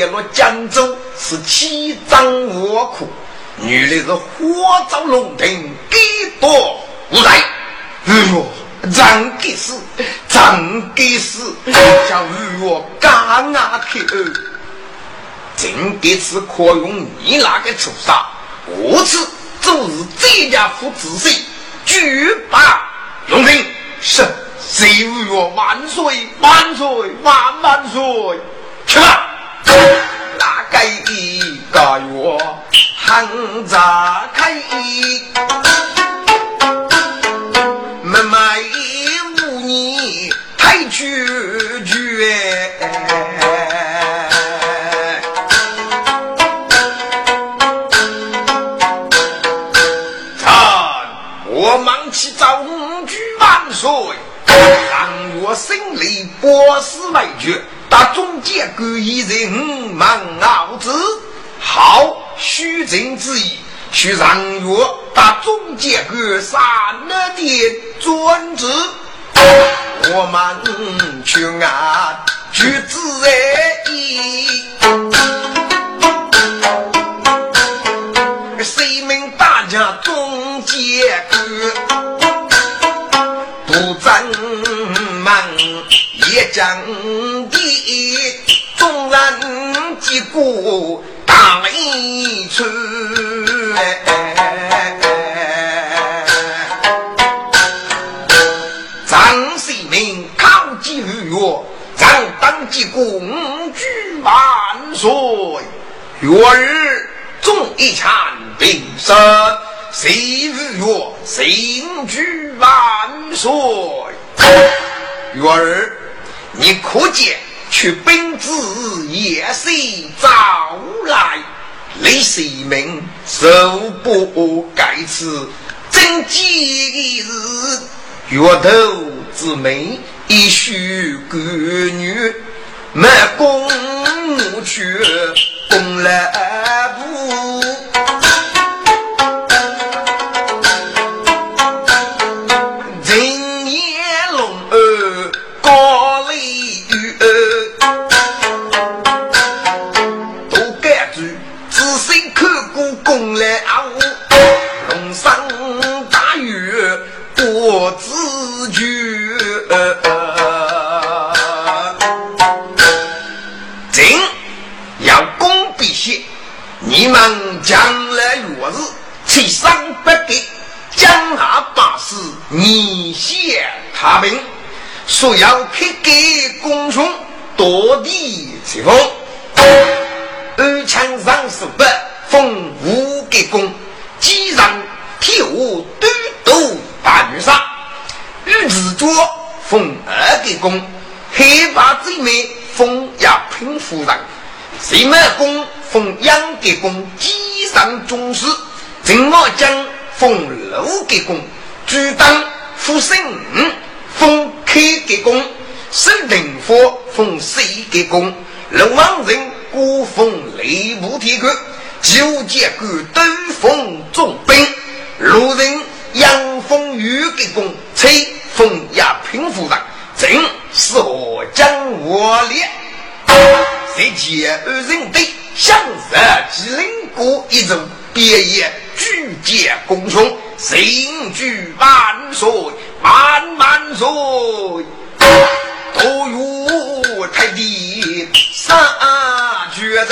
大武业落江州，是七张卧苦；女的是火照龙庭，给多无赖。哎呦，真给死，真给死！叫玉我干啊去！真给是可用你那个畜生，我此就是这家父子谁，举把龙庭是。岁月万岁万岁万万岁！去吧，大概一个月寒杂开，门外无你太绝绝。我忙起早举万岁。让我心里波斯为绝，打中间各一人忙熬子，好虚情之意，去让我打中间各三了的专制，我们去按举子而已，谁命大家中间各。将地纵然击鼓打一出，张世民靠几月，张当击鼓举万岁，月儿中一枪定胜，谁月新举万岁，月儿。你可见，去本子也是早来，李世民受不该此，真今日月头之美，一须干女，满宫怒去攻来不。二给公，黑八最美封亚平夫人，谁满公？封杨给公，机上中士；陈茂将封楼给公，主当副生；封开给公，沈定佛封水给公，龙王人孤封雷部天官，九节官都封重兵。路人杨封玉给公，崔封亚平夫人，正是何将我列？谁接二人对？向日吉林国一种别业，举荐公兄，新举万岁万万岁，都有太帝三绝人。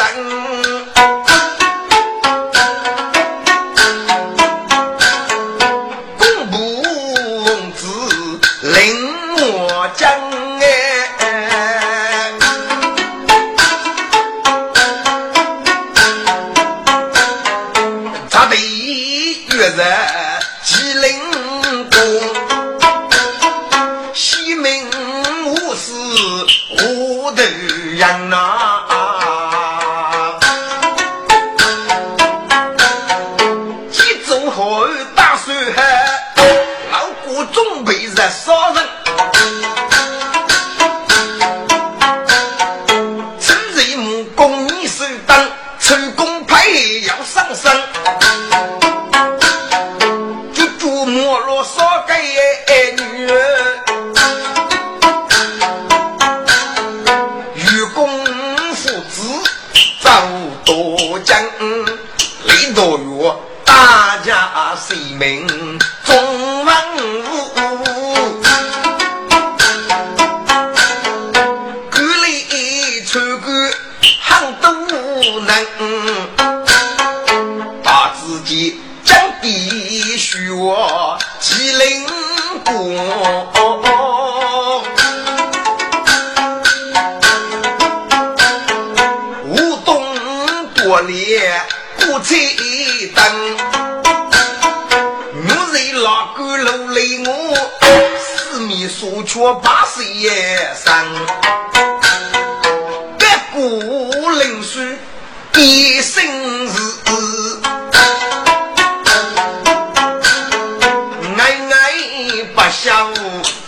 爱不孝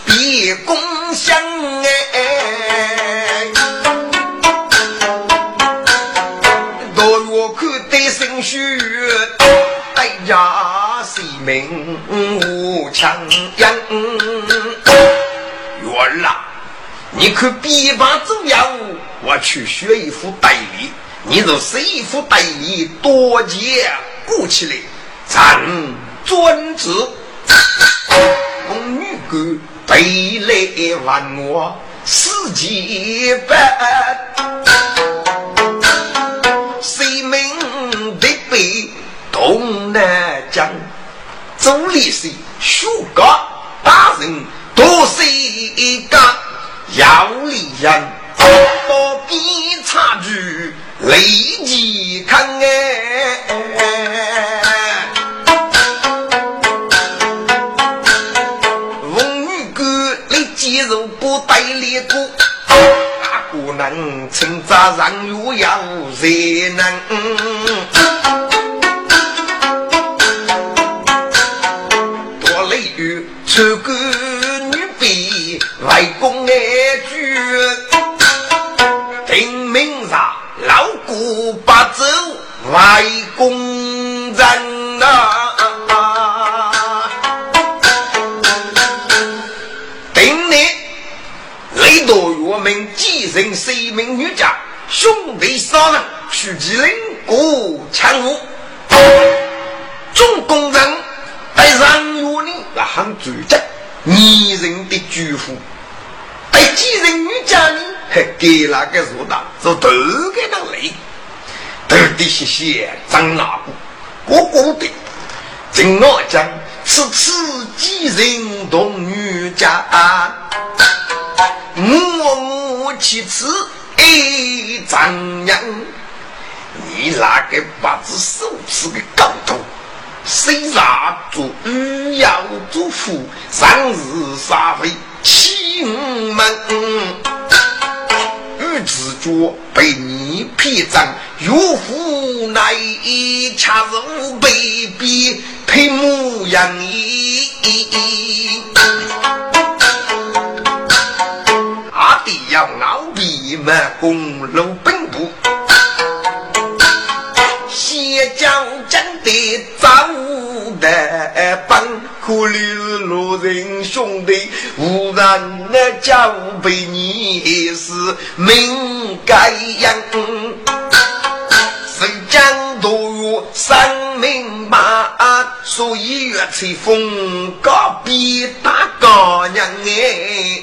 别共享哎。生血，哎呀，性命无强养。月儿，你可别把重要，我去学一副带礼。你就是一副带礼，多结鼓起来，咱专职。女官背来问我四季半。东南江，周立是书家大人，多是一个要理人，不必差距立即看哎。肉不带力过，大姑娘称赞人又要热能。这个女婢外公爱句，听明上老姑不走外公明继承谁名女家兄弟三人，徐吉林过强武，众工人带上月里。那很主张女人的祝福，对几人女家呢？还给那个说道，说都给他来，头的谢谢张大姑，我过的。正我讲，此次几人同女家，我其次一张扬，你那个八字手是个高头。谁杀做御要做夫，上日杀非欺我们。玉子脚被你骗赃，岳父乃恰如被逼配模样。要熬笔满公路奔波。的走得奔，可怜路人兄弟，无人那交陪你是命该样。谁将多月生命马，所以越吹风高比大高娘哎，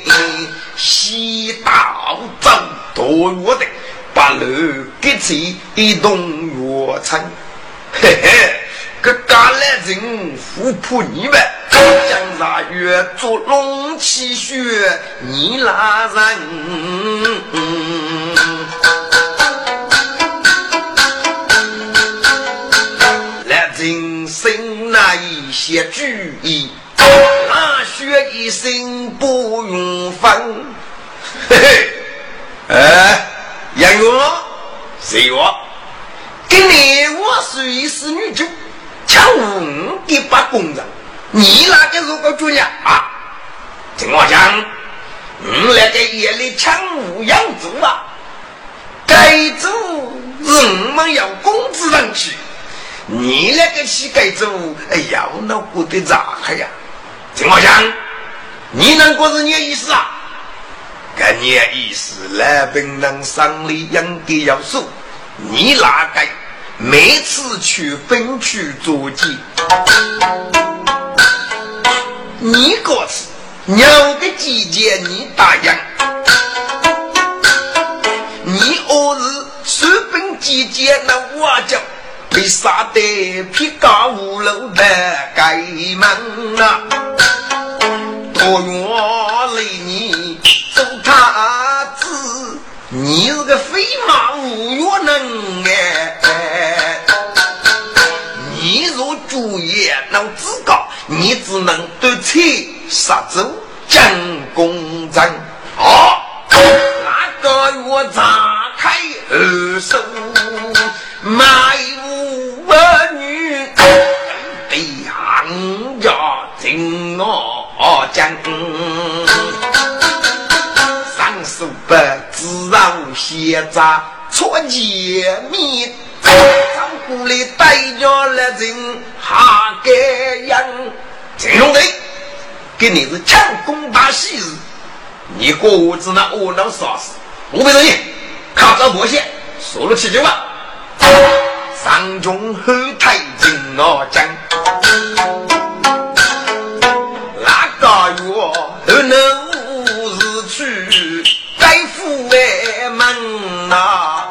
西道走多远的八路给起一动月城。嘿嘿，个家来人富婆你们，江山月做龙气血，你拉人。写主意，那学一生不用分。嘿嘿，哎，杨勇，谁哟？给你我虽是女主，抢五一把工人，你那个如果主呀啊？听我讲，你那个夜里抢五养猪啊？该猪人们要工资上去，你那个去该猪，哎呀，那过得咋呀？听我讲，你能过是你的意思啊？跟你的意思，来本能上里应该要数。你哪个每次去分区做记，你告辞，鸟的季节你答应，你二日随本季节那我叫被杀得皮高五楼的盖门啊，多远来你走他子，你是个飞马无月能哎，你若主业能自高，你只能得财杀走将公正。好，那个月炸开二手卖五女，对行家进我将。上书不自让写杂错解密，张古里带着了人哈个样。陈兄弟，给你是强攻大喜事，你过我子那窝囊啥事？我不同意，看着破线，说了七句话。上中后台进我将，那个月后能日去该府外门呐。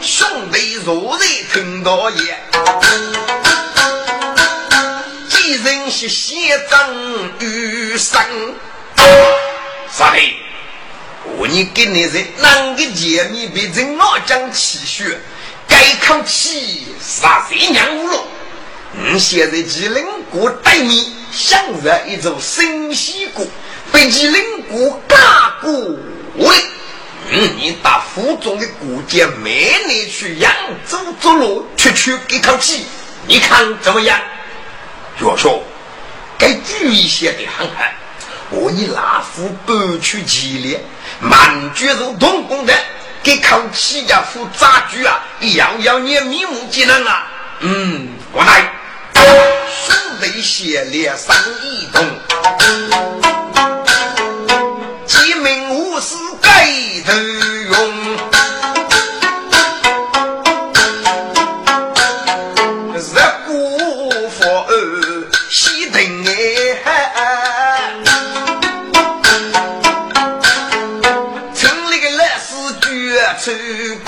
兄弟若在听到也，几人是写张雨生，啥的？你给你是哪个姐妹被人老将气血，该口气杀谁娘无了？你现在吉林国对面想着一座新西谷，被吉林国打过喂。嗯，你打府中的古剑，每年去扬州走路，区区给口气，你看怎么样？岳说，该注意些的很很。我你拉夫搬去吉列，满卷如同工的，给口气呀副杂剧啊，要要你面目技能啊。嗯，我来，兄弟协力生一通。鸡鸣无私盖头绝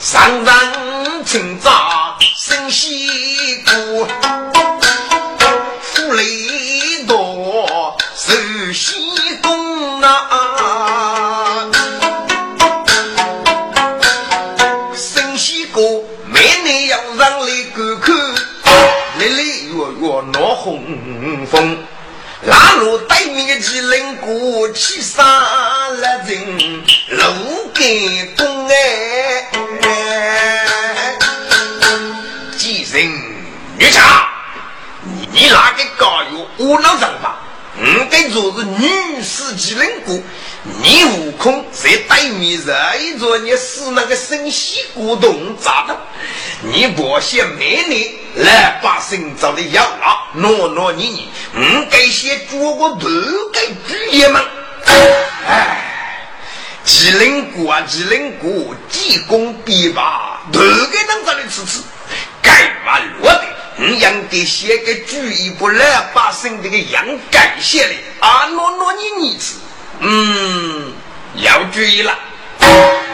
上上清早生西谷，富雷多受西宫啊。生西谷每年要让来观看，历历月月闹红风。拉路对面的吉林国，起杀了人，路给东哎。吉人女侠，你你哪个高有无脑人该做是女司机人物，你悟空在对面一着你是那个生息古董咋的？你不些美女来把身找的要了，挪挪你。你，嗯，该些做个头该主爷们，哎，吉林国啊，吉林国，济公必把头给能找的吃吃，该嘛落的。你应该写个注意不来发生这个样改写的啊，诺诺你儿子，嗯，要注意了。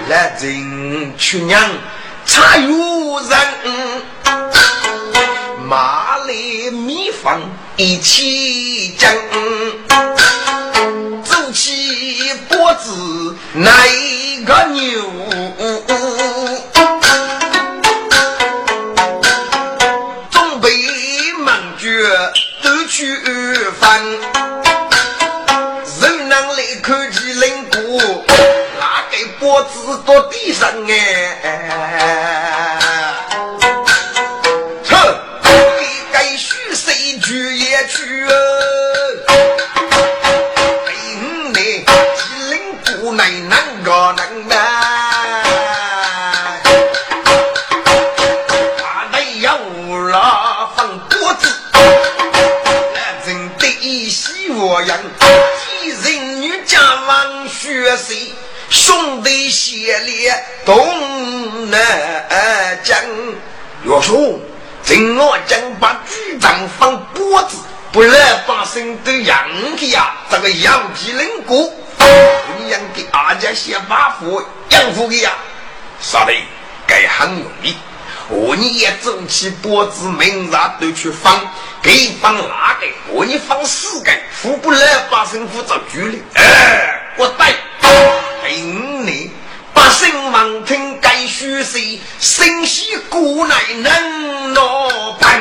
来人去娘，茶有人，马来米饭一起蒸，走起脖子那个牛？我只做地上哎。哎哎不然把身都养起呀！这个养鸡人过，你养给阿家先把福养福的呀？啥的，该很容易。我你也走起脖子，明日都去放，给放哪个？我你放四个，富不来把身扶着局里。哎，我带，听你把身王听该虚谁？生息古乃能罗盘，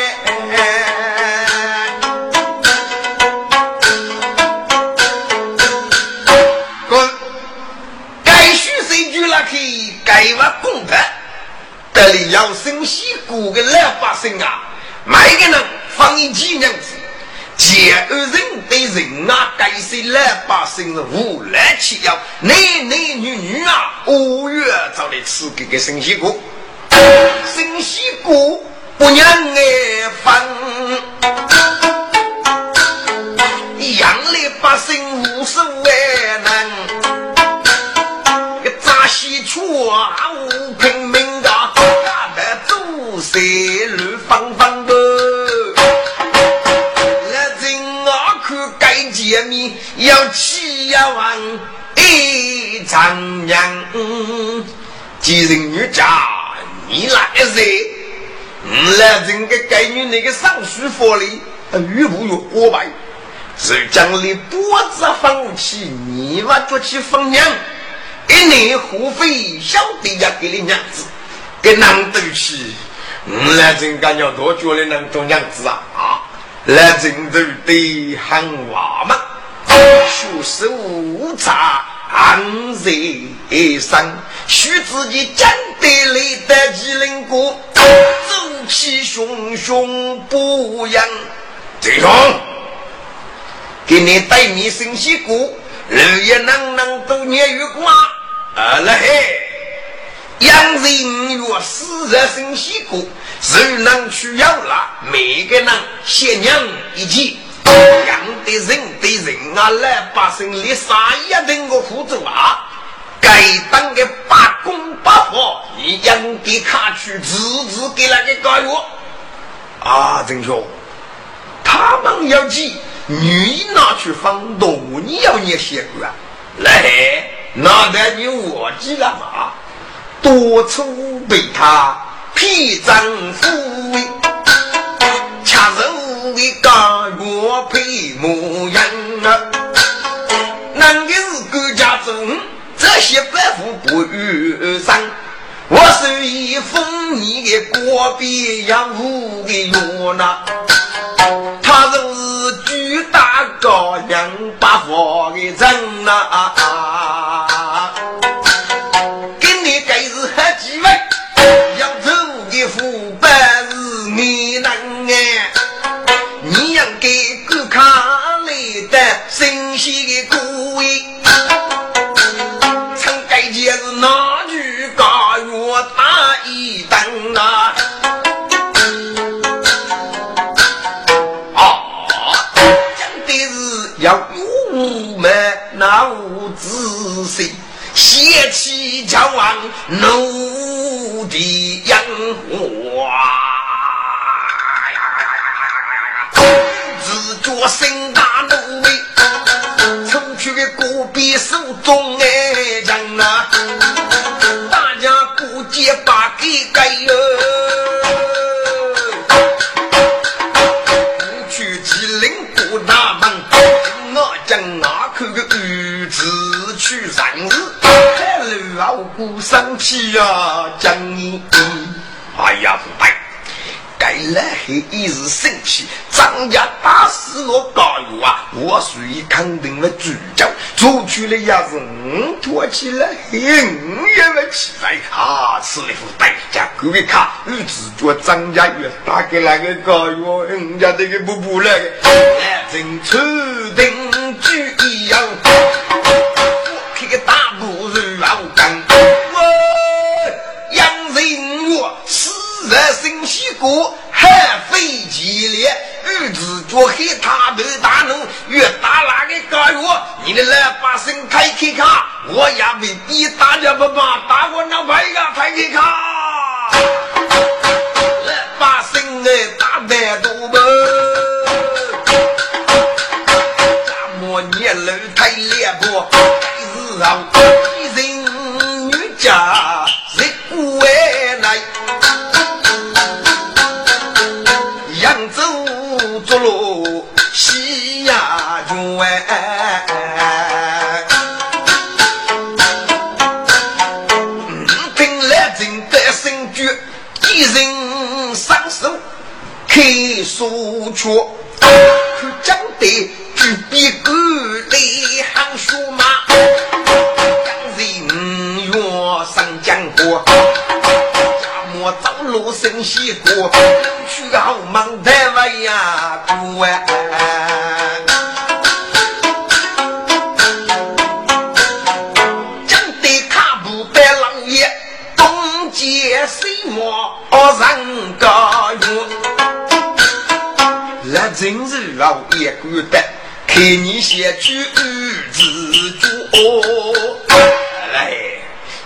我公的，这里要生西谷的老百姓啊，每个人放一几两子。借二人对人啊，该是老百姓是无来吃药，男男女女啊，五月早来吃这个生西果，生西果不让爱分，养老百姓无所谓能，西出啊，无拼命的，大的做事路方方的。见面要起要往一丈娘，几人女家你来谁？嗯，来人个该女那个上书佛里，越不越过白？是将你脖子放起，你娃做起疯娘，一年活费小弟呀给你娘子，给难得起。嗯，来人干要多久的能做娘子啊？啊！来郑州的喊娃嘛，学手查安在生，许自己讲得来得及能过，走起熊熊不扬。郑兄，给你带你生西谷，日夜能能都年月光，啊了嘿。养人若死热生西谷，谁能去要了？每个人先娘一起，养的人对人啊，来把生里杀一等个苦走啊！该当个八公八婆，你养的卡去，自自给那个干药啊！郑兄，他们要记，女拿去放东，你要捏血管，来，那得你我急了嘛？多处被他披丈夫，恰如一个月配模样啊！那个是国家中这些百夫不遇上。我是一封你的国别养父的约呐，他是高粱八方的人呐，给那无仔细，邪气将往怒的烟花。自觉心大怒威，冲去的戈壁手中哎人啊，大家顾结把给盖哟，去上日，海路傲骨生气呀，将你，哎呀不对。该来黑一时生气，张家打死我高月啊！我属于肯定的主角，出去了也是五拖起来，五也没起来啊！吃了副代价，各位看，日子叫张家月打给那个高月，人家这个不不那个，真注定新西国。海飞激烈，日子脚黑，他头大怒，越打哪个高月，你的老百姓开开卡，我也未必大家不把打我那牌呀开开卡，老百姓哎打得多不？开书缺，可讲的举笔个来行书马，杨人月上江河。我走路生西瓜，去后门台湾呀，过啊！孤单，看你先去日子住来。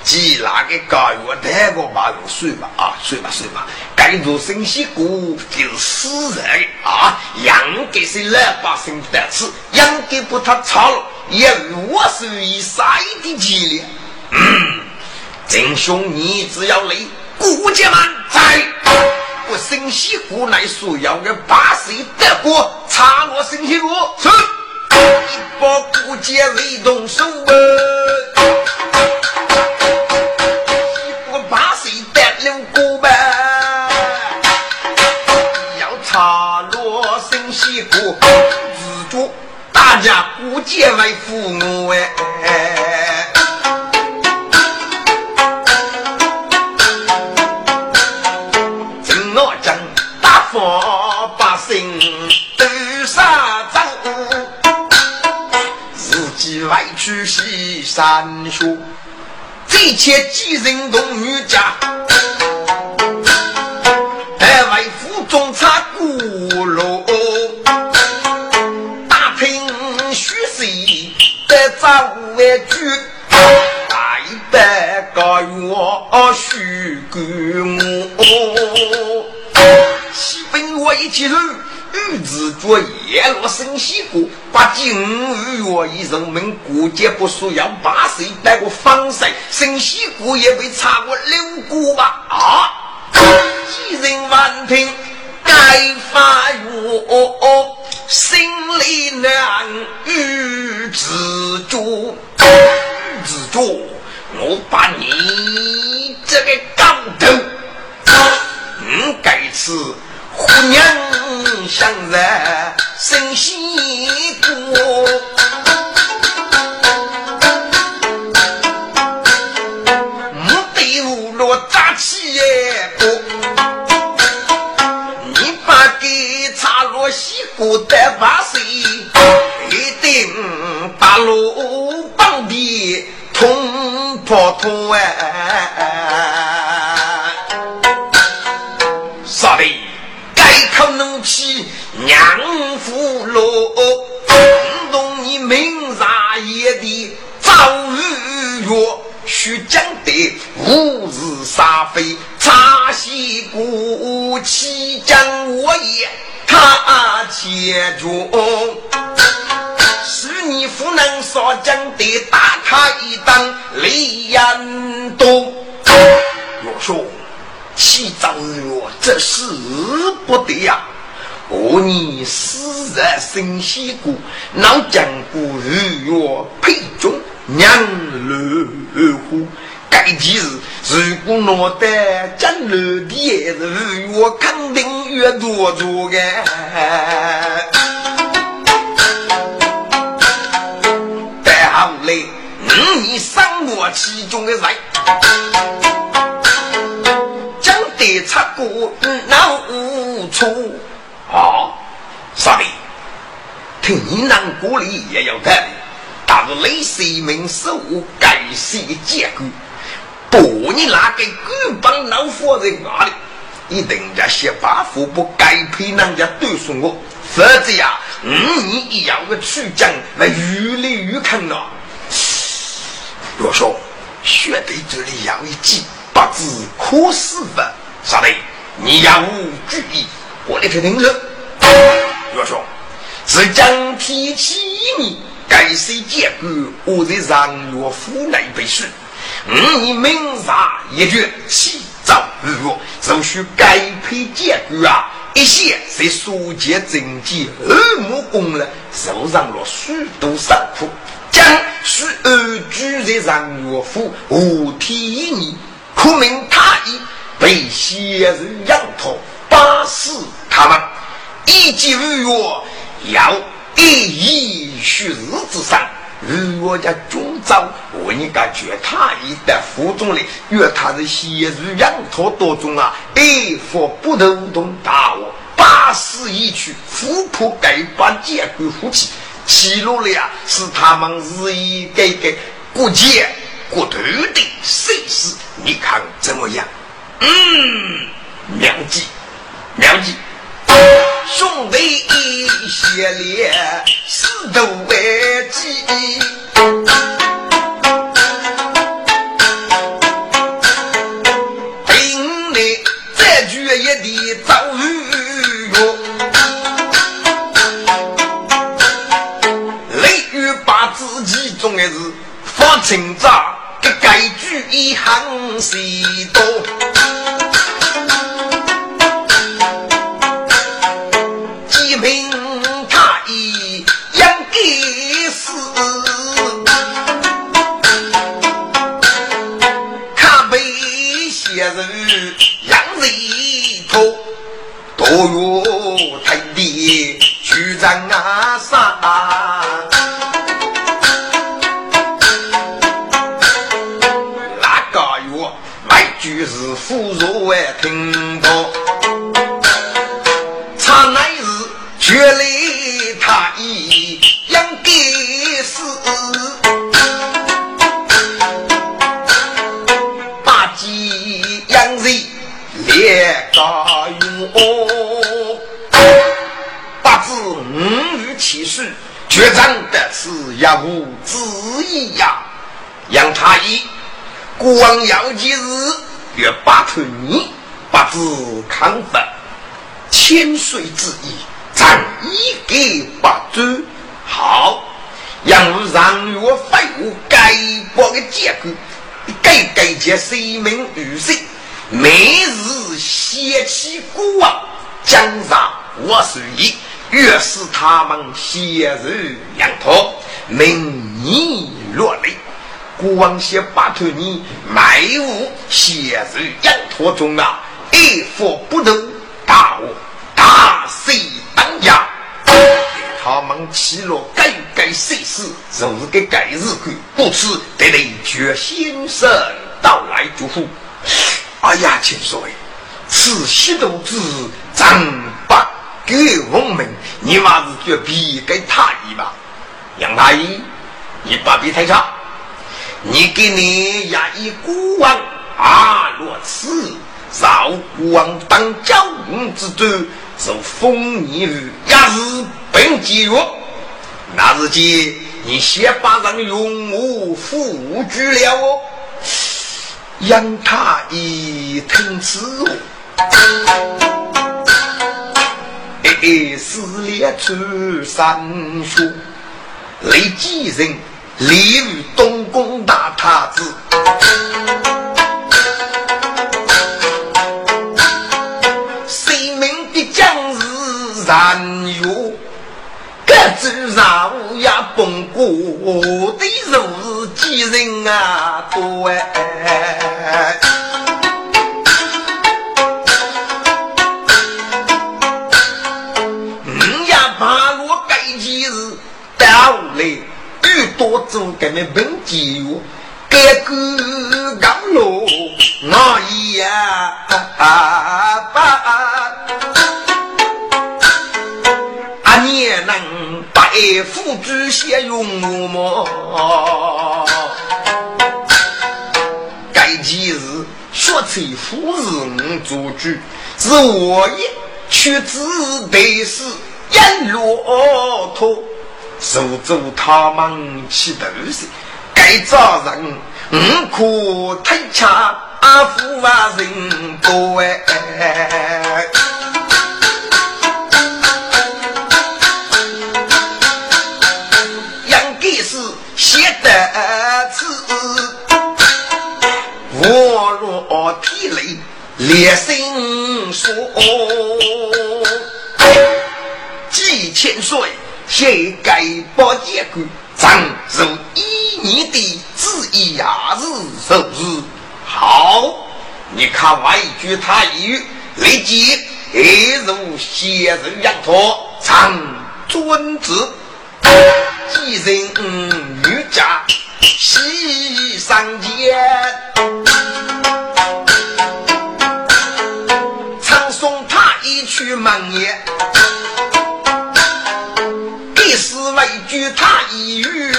既那个高月太过把人睡吧啊，睡吧睡吧，该做生息股就是死人啊，应该是老百姓得吃，应该不他炒了，也我是以啥的激烈。嗯，真兄，你只要来顾家满在，我生息股来说要个八岁得过，查我生息股是。一把顾家为动手六个吧，要查罗生西瓜，自主大家不结为父母哎。去西山学。这切寄人同女家，还为府中插鼓楼，打听虚实得找为据，大百个月许给我，七分我一起走。日子做夜落生西过，把金月以人民过节不输要八岁带个方式，生西过也被查过六过吧？啊！几人万听该发愿，心里难与自主，自主我把你这个高头，嗯，该吃姑娘相认生西过，没得五落扎起过，你把给插落西过的把水，一定把路绑的。通破通哎！娘夫罗，懂你明茶夜的遭遇哟，须讲得吾日杀非，茶席过期将我也他切中。是你不能所讲的，打他一当李延东。我说，七丈月这是不得呀！我你死在生西谷，老将古日月配中娘老虎。该几日如果拿得将来的日月，肯定越多做个。你生我其中的人，将得出过难无错啊！啥的？听你难过里也有道理，但是雷水明手该是结果，不你那个官帮老夫人哪里？一定要先把富不该配人家对送我，否则呀，五年一样的出将，那越来越坑了。若说学对这里要一计，不知可是否？啥的？你要无注意，我来听听了。若说是将提起你，该谁结果？我在上岳府内背书。嗯，你明察一绝，起早日落，就需该配结果啊！一些在书节政绩耳目功了，受上了许多伤苦。将许二居在上岳府，无天意，可命他意，被先人养托，八死他们，一及日月，要一一须日之上，日月家军长为你感觉他意的府中里，约他的先人养托多中啊，一佛不得动大我，八死一去，富婆该把结果夫妻。记录了呀，是他们日益改革国家国土的盛世，你看怎么样？物改报的结果，改改结谁名于谁，每日写起国王，奖赏我随意，越是他们写入羊驼，明年落泪。国王先拜托你卖物写入羊驼中啊，一佛不动，大我大谁当家？他们起落改改世事，就是个改日子，故此得来绝先生到来祝福。哎呀，千岁，此喜都知张八给我们，你妈是绝必给他一吧？杨大爷，你不必太差，你给你衙役孤王阿罗此，饶孤王当教务之尊。受封你日也是本节约，那日间你先把人用我付居了哦。杨太医听此话，哎，撕裂出三书，雷几人立于东宫大太子。三月，各上午也奔过的如是几人啊多哎！五呀八路该几日到来，遇多做给们本节约，该个刚路那一呀百夫之先用么？该几日学成夫人做主，是我也屈指得是一骆驼，守住他们起头时，该找人五可推掐阿夫啊人多哎。烈心说，几千岁，谁该把结果？常如一年的子一呀日受日。好，你看外句他语，立即一如先人羊驼，常遵旨。几人女家西上间。去门也，第四位举他一语，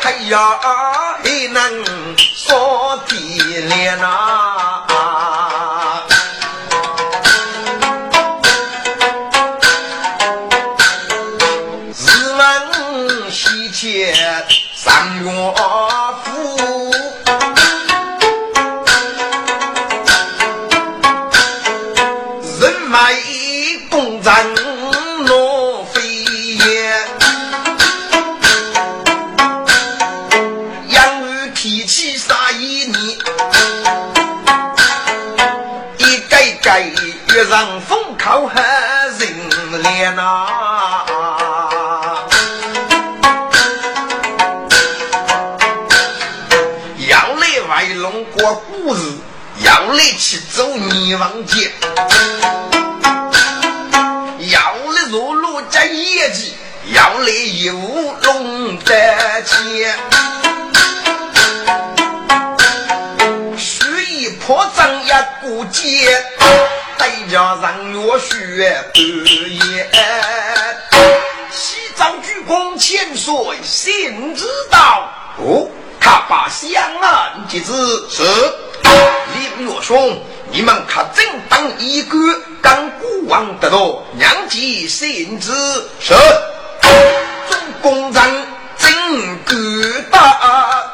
他要还能说体脸呐。日闻西迁我。月雪半夜，西藏鞠躬千岁，心知道。哦，他把香案接旨是。林月兄，你们可真当一个刚国王得到娘吉心知是。总公章真够大。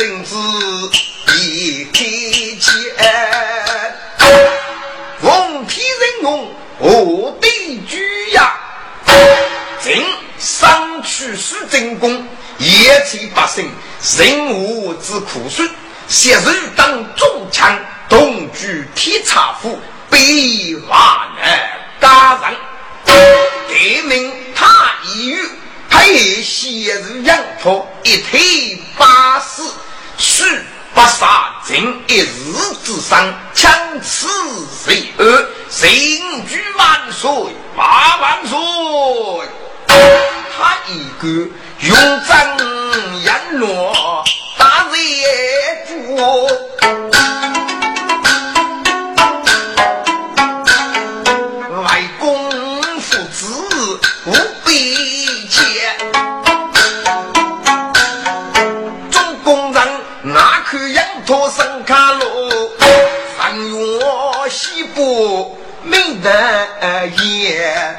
甚至一天间，奉天人龙何的居呀，朕上去是真功，言其百姓人无之苦孙，昔日当众强，同居天差府，被华难加人，得名他一遇。配昔日羊驼，一推八十。须不杀尽一日之伤，强此谁恶，人居万岁，万万岁！他一个勇战阎罗大业主，没得夜。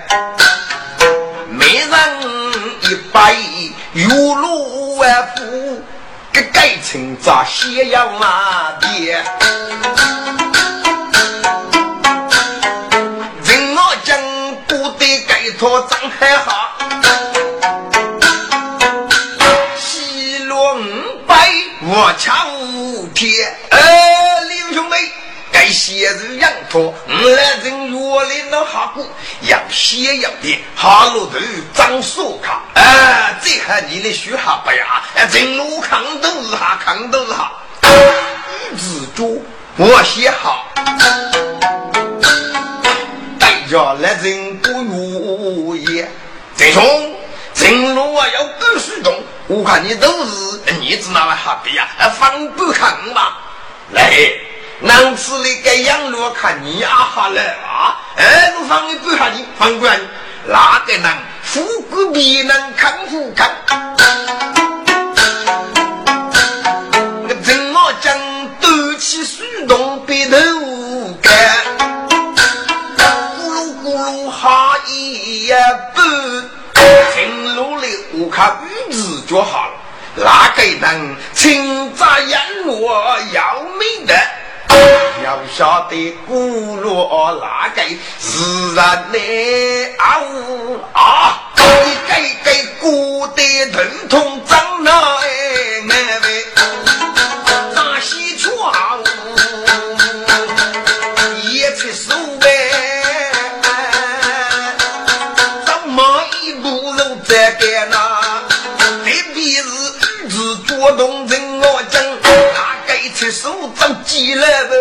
百月路万夫，给改成咱咸阳那边。人我讲不得改托张海哈，西落五百我抢天。写日羊驼，我来人月里那哈过，要写要点，哈路头张树卡，哎，这还你的学哈不呀？哎，人路扛都是哈，扛都是哈。自主我写好，大家来人不如也。这种人路啊要不许动，我看你都是你知道哈的呀？放不扛吧，来。男子那个养路看你啊哈了啊！哎，我放你不下你，放不下你。哪个人富贵必能看富看？我怎么讲？斗气水动别头干，咕噜咕噜哈一半。听路的我看日子就好了。哪个人清早养路要没得？要晓得古罗那个自然的啊呜啊，一个个古的疼痛长那哎那位，大西窗也出手呗，怎么一步路在干那？特别是日做动，那个出手长急了不？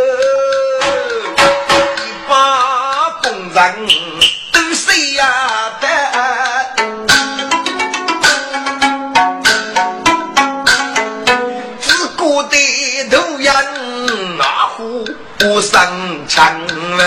都谁呀的？自古的头人那虎不上墙了，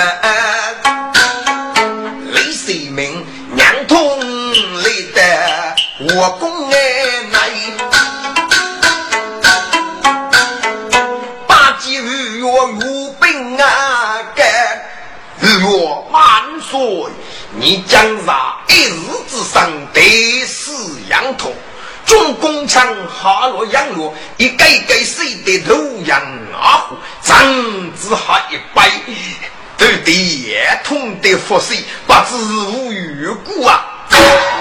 痛的服谁，不知无缘故啊！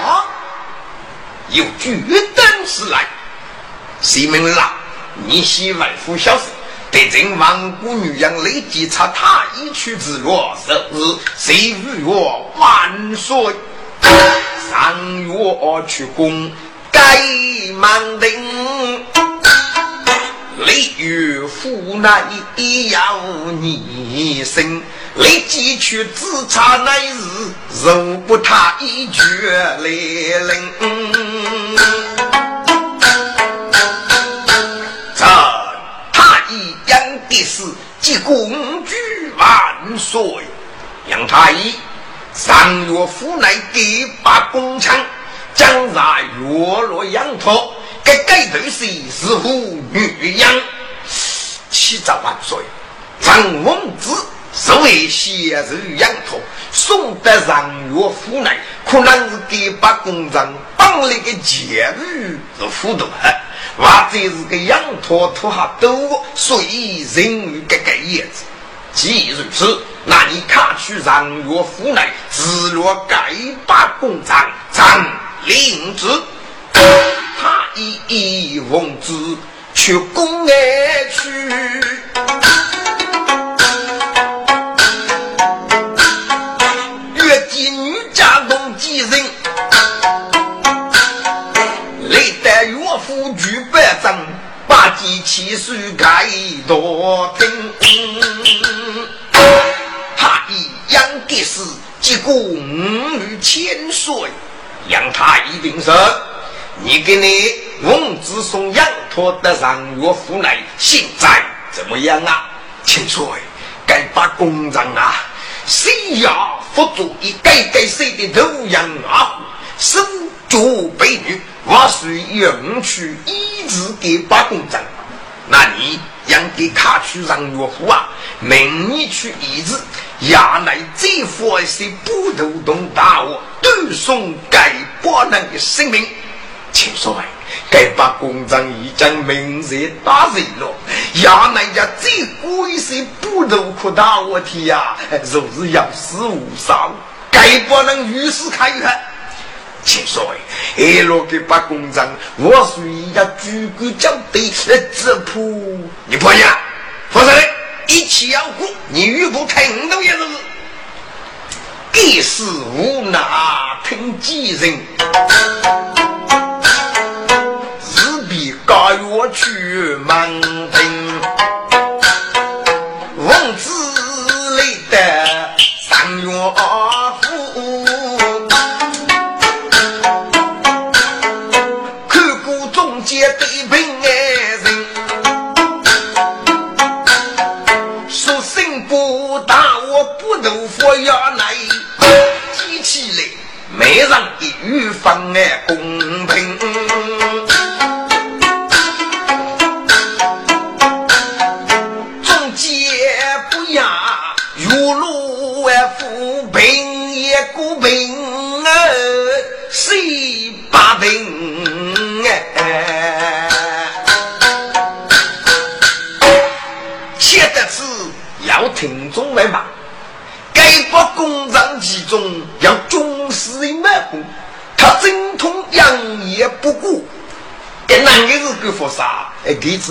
啊！有巨灯是来，西门啦，你媳外父小事。得朕王姑女样立即插他一曲之乐，是谁与我万岁？上月去宫该忙定，立于府内要你生，立即去自查乃日，如不他一绝来临。一是即公举万岁，杨太医上月府内第八公枪，将在月落羊驼，该该头是是妇女养，七十万岁。张王子是为先日羊驼，送得上月府内，可能是第八公人帮了个监狱是糊涂啊。或者是个羊驼拖下多，所以人鱼这个叶子。既如此，那你看去让月府内自落盖把公章，张令之。一奉旨去宫外去，几七岁盖多听。他一养的是几个五女千岁，养他一定是。你给你翁子松养托得上岳父来，现在怎么样啊？千岁，该把公章啊，谁呀？佛祖一改改谁的头样啊？手脚被女，我随用去一直给把公章。那你养给卡去让岳父啊？明你去一直，衙内这副是不头动大我，断送该不能的性命。请说来，该把公章已将明日打人了。衙内家这鬼是不头可打我天呀！若是要死无伤，该不能与世开开。请说哎，哎，若给把公章，我属于要举个交对，这铺你不呀？否则嘞，一起要过，你如果听到也是，给是无哪凭几人。八月去门庭，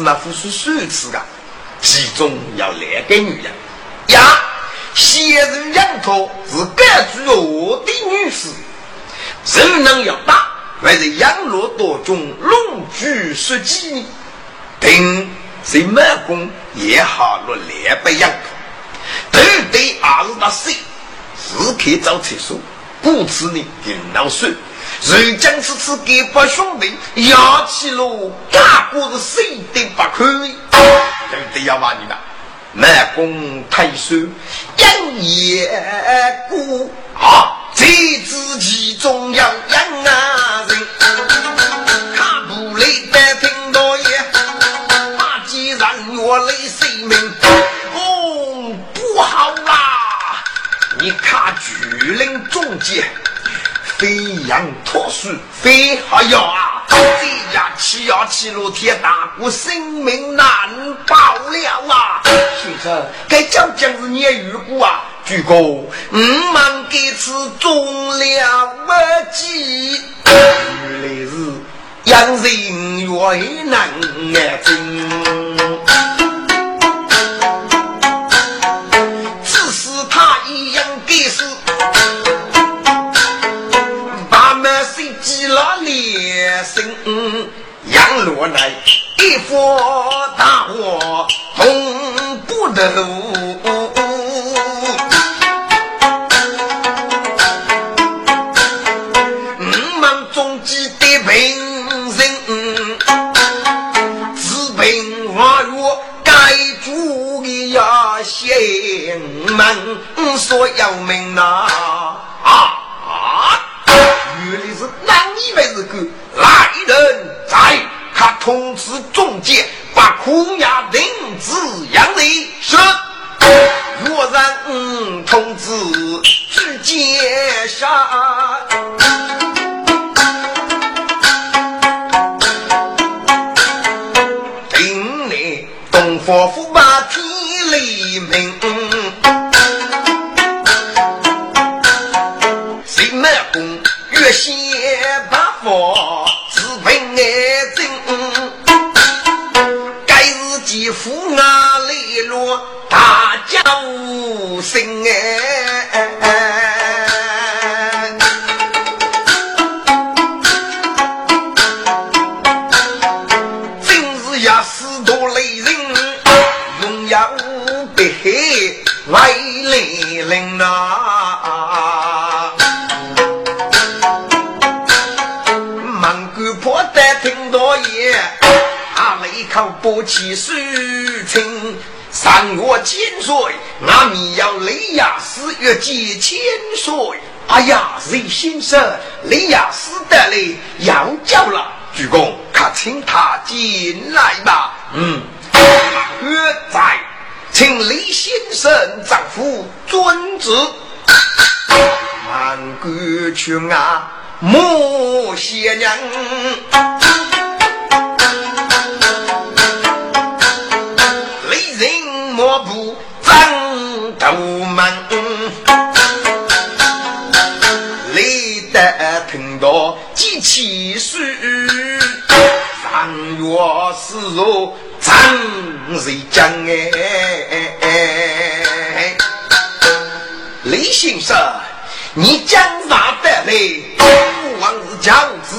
哎，给子那付出数次的，集中要来个女人呀。先人养托是该居我的女士，人能要大，还是养乐多种龙居十几呢？等谁满工也好了两百养托，对对还是那谁？是可以找厕所，不吃呢给老水。如将此次给八兄弟压起了，大过是谁的不可以，对对要骂你了。满宫太守养业孤啊，这自己中央养啊飞扬脱水，飞好要啊！这呀，气呀气落天大，我性命难保了啊！先生，该讲讲是你遇过啊？鞠躬，五万给次中了不计，原来是养人越难眼杨罗来一副大火同不得，五万中计的平人，自凭我若该主的呀先门所要命呐啊！原来是哪一位是个？来人，在他通知众将，把苦牙领子养离。是，若然嗯通知直接下，定你东方府口不起水清。三月千岁，那米要雷亚斯月几千岁。哎呀，雷先生，雷亚斯的嘞要叫了，主公，快请他进来吧。嗯，月在。请李先生丈夫遵旨，满国去啊，莫谢娘，起事，三月四日。张瑞江哎，李先生，你讲啥的嘞？王是强子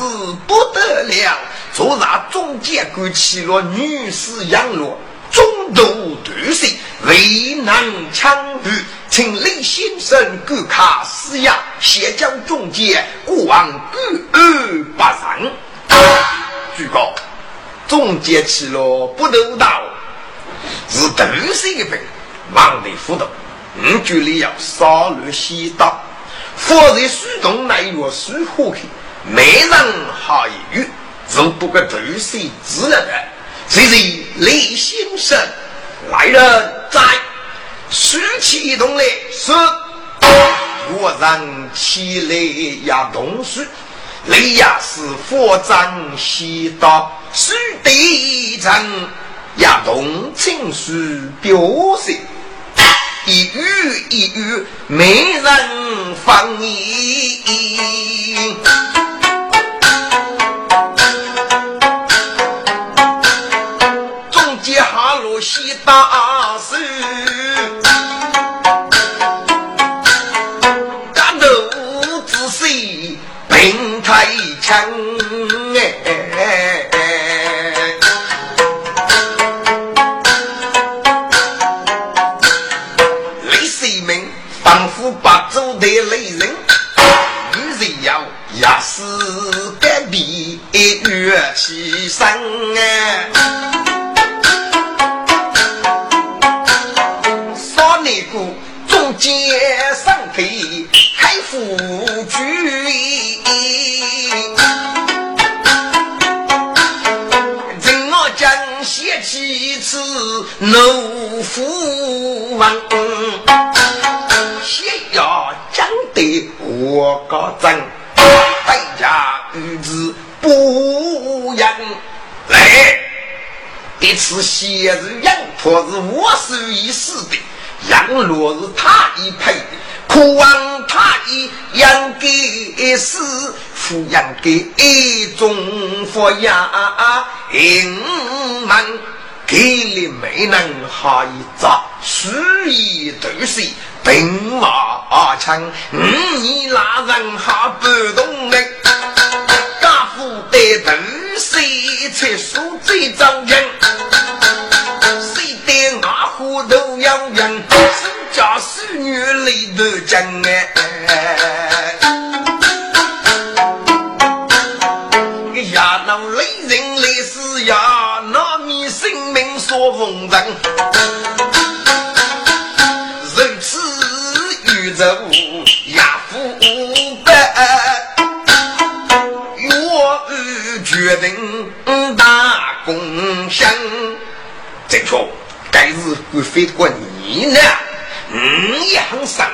不得了，昨日中间官起了女士养乐，中途断水，为难抢夺，请李先生观看施压，先将中间过往各二八三，举高。总结起了不头大，是头水的病，忙得糊涂。你这里要杀戮西道，放在水中来药水火去，没人下雨，如不个头水自然的。谁是李先生来人在水启动来是，我让起来压东水。雷亚是佛章西道，水地城亚动情绪表示，一语一语没人放言。总结哈罗西大哎，雷水明仿佛把周的雷人，女人要压死干皮月起身哎，少年哥中间几次怒夫王，先要讲得我高正，代价与之不一样。来，这次先是杨婆是我手一死的，杨罗是他一配的。苦望他以养给死，抚养给一种佛养英们。给你没能下一招，输一头水，兵马枪，你那人还不懂呢？家父得头水，才输这张人，谁的阿虎头养人，身家是女泪都将哎。命所奉承，如此宇宙压富百，我决定大功相。正确，该是会飞过你呢，你也很生。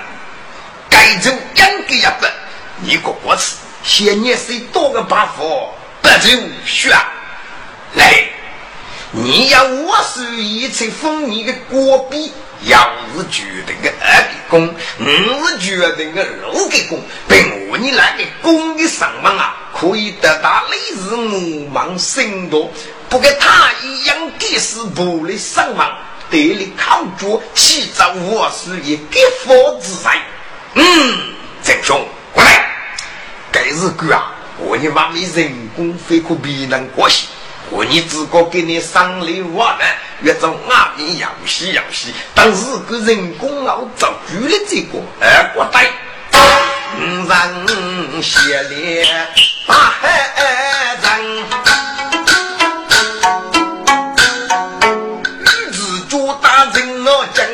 该州应该一本，你个国耻，先年谁多个八佛，不就血来？你要我是一切封你的国币，要是决定个二给公，我是决定个六给公，凭我你那个公的上忙啊，可以得到类似我忙生多，不跟他一样给是不的上忙，得力靠脚，起早我是一给佛之才。嗯，郑兄，过来，该日个啊，我你妈咪人工非可必能过去。我你自个给你商量话呢，越做那边要西要西，但是个人工要造就了这个二国代，五人协力大海人，女子主打人老精，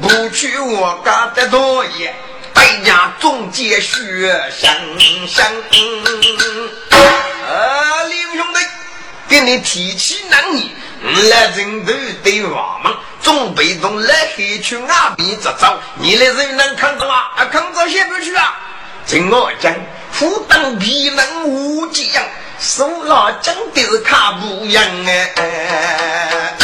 不去我家的多也，百家总结学生生。给你提起难，你，来人都对话嘛，总被动来黑去阿边执照，你来人能看着吗？啊，看着先不去啊！听我讲，虎当皮能无几样，手拿讲的看不样哎。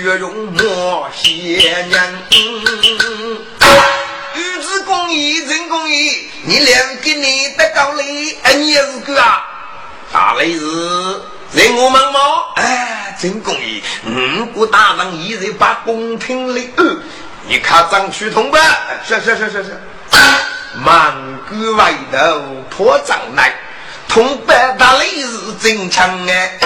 血容莫邪人，与子公义真公义，你两个你的高丽，哎，你也是个啊，大雷是人我忙忙，哎，真公义，五谷大人一人把宫廷里，你看张去通吧，是是是是是，满谷外头破障来，通白大雷是真强哎。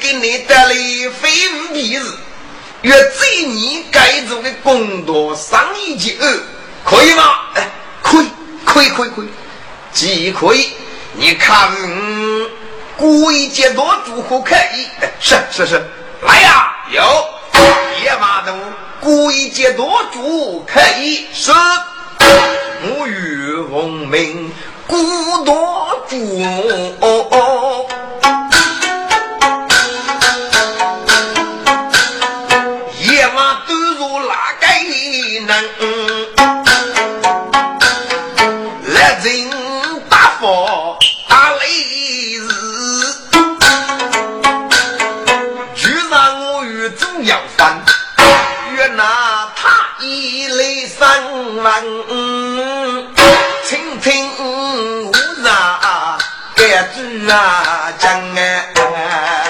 给你带来非五皮日，约这年该做的工作上一级二，可以吗？哎，可以，可以，可以，可以，既可以。你看，故意接多祝福可以？是是是，来呀，有野马都故意接多祝可以是。我与奉命孤多祝。问问，听听我那该句啊讲哎。